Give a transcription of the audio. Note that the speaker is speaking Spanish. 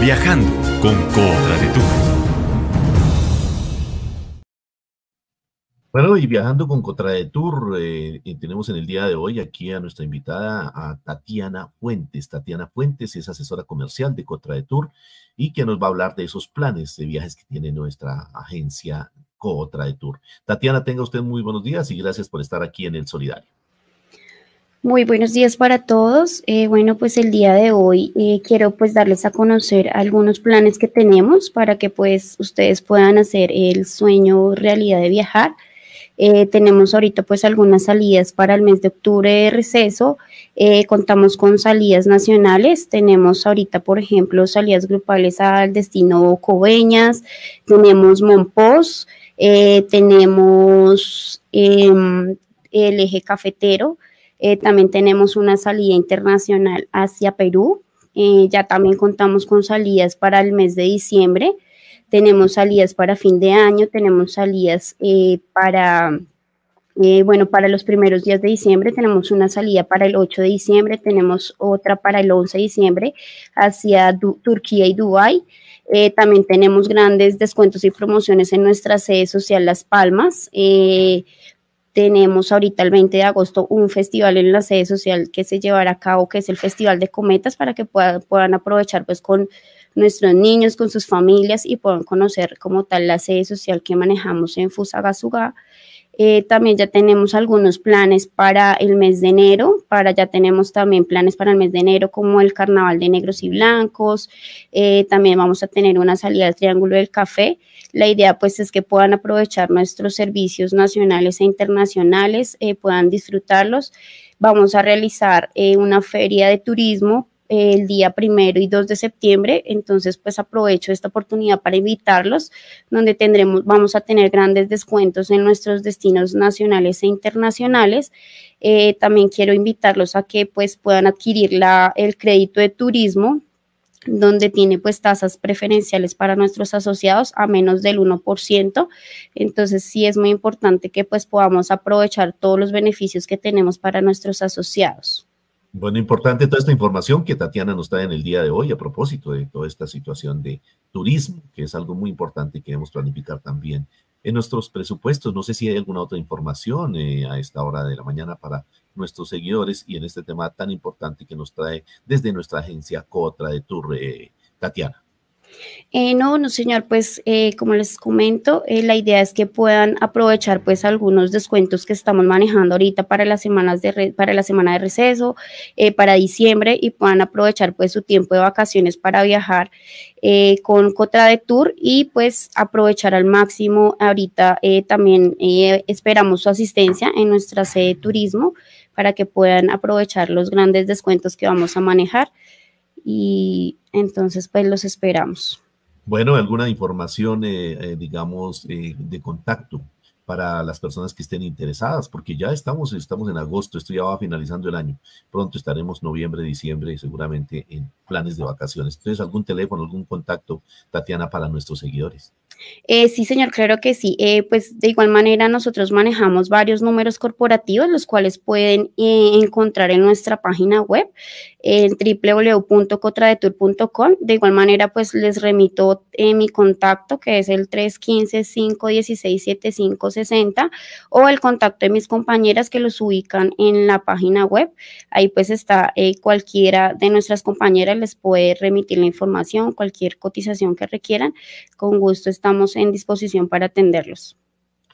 Viajando con Cotra de Tour. Bueno, y viajando con Cotra de Tour, eh, tenemos en el día de hoy aquí a nuestra invitada, a Tatiana Fuentes. Tatiana Fuentes es asesora comercial de Cotra de Tour y que nos va a hablar de esos planes de viajes que tiene nuestra agencia Cotra de Tour. Tatiana, tenga usted muy buenos días y gracias por estar aquí en El Solidario. Muy buenos días para todos. Eh, bueno, pues el día de hoy eh, quiero pues darles a conocer algunos planes que tenemos para que pues ustedes puedan hacer el sueño realidad de viajar. Eh, tenemos ahorita pues algunas salidas para el mes de octubre de receso. contamos con salidas nacionales. Tenemos ahorita, por ejemplo, salidas grupales al destino Coveñas. Tenemos Monpós. tenemos em, el eje cafetero. Eh, también tenemos una salida internacional hacia Perú. Eh, ya también contamos con salidas para el mes de diciembre. Tenemos salidas para fin de año, tenemos salidas eh, para, bueno, para los primeros días de diciembre. Tenemos una salida para el 8 de diciembre, tenemos otra para el 11 de diciembre hacia Turquía y Dubái. también tenemos grandes descuentos y promociones en nuestra sede social Las Palmas. Tenemos ahorita el 20 de agosto un festival en la sede social que se llevará a cabo, que es el Festival de Cometas, para que puedan, puedan aprovechar pues con nuestros niños, con sus familias y puedan conocer como tal la sede social que manejamos en Fusagasugá. Eh, también ya tenemos algunos planes para el mes de enero, para ya tenemos también planes para el mes de enero como el Carnaval de Negros y Blancos, eh, también vamos a tener una salida al Triángulo del Café. La idea pues es que puedan aprovechar nuestros servicios nacionales e internacionales, eh, puedan disfrutarlos. Vamos a realizar una feria de turismo el día primero y 2 de septiembre. Entonces, pues aprovecho esta oportunidad para invitarlos, donde tendremos, vamos a tener grandes descuentos en nuestros destinos nacionales e internacionales. Eh, también quiero invitarlos a que pues puedan adquirir la, el crédito de turismo donde tiene pues tasas preferenciales para nuestros asociados a menos del 1%. Entonces sí es muy importante que pues podamos aprovechar todos los beneficios que tenemos para nuestros asociados. Bueno, importante toda esta información que Tatiana nos trae en el día de hoy a propósito de toda esta situación de turismo, que es algo muy importante y queremos planificar también en nuestros presupuestos. No sé si hay alguna otra información eh, a esta hora de la mañana para nuestros seguidores y en este tema tan importante que nos trae desde nuestra agencia Cotra de Tour, eh, Tatiana. Eh, no, no, señor, pues eh, como les comento, eh, la idea es que puedan aprovechar pues algunos descuentos que estamos manejando ahorita para las semanas de para la semana de receso, para diciembre y puedan aprovechar pues su tiempo de vacaciones para viajar con Cotra de Tour y pues aprovechar al máximo. Ahorita también esperamos su asistencia en nuestra sede de turismo para que puedan aprovechar los grandes descuentos que vamos a manejar y entonces pues los esperamos. Bueno, alguna información, eh, eh, digamos, eh, de contacto para las personas que estén interesadas, porque ya estamos, estamos en agosto, esto ya va finalizando el año. Pronto estaremos noviembre, diciembre, seguramente en planes de vacaciones. Entonces, algún teléfono, algún contacto, Tatiana, para nuestros seguidores. Eh, sí, señor, claro que sí. Eh, pues de igual manera nosotros manejamos varios números corporativos, los cuales pueden eh, encontrar en nuestra página web, en www.cotradetour.com. De igual manera, pues les remito mi contacto, que es el 315-516-7560, o el contacto de mis compañeras que los ubican en la página web. Ahí pues está cualquiera de nuestras compañeras les puede remitir la información, cualquier cotización que requieran. Con gusto estamos en disposición para atenderlos.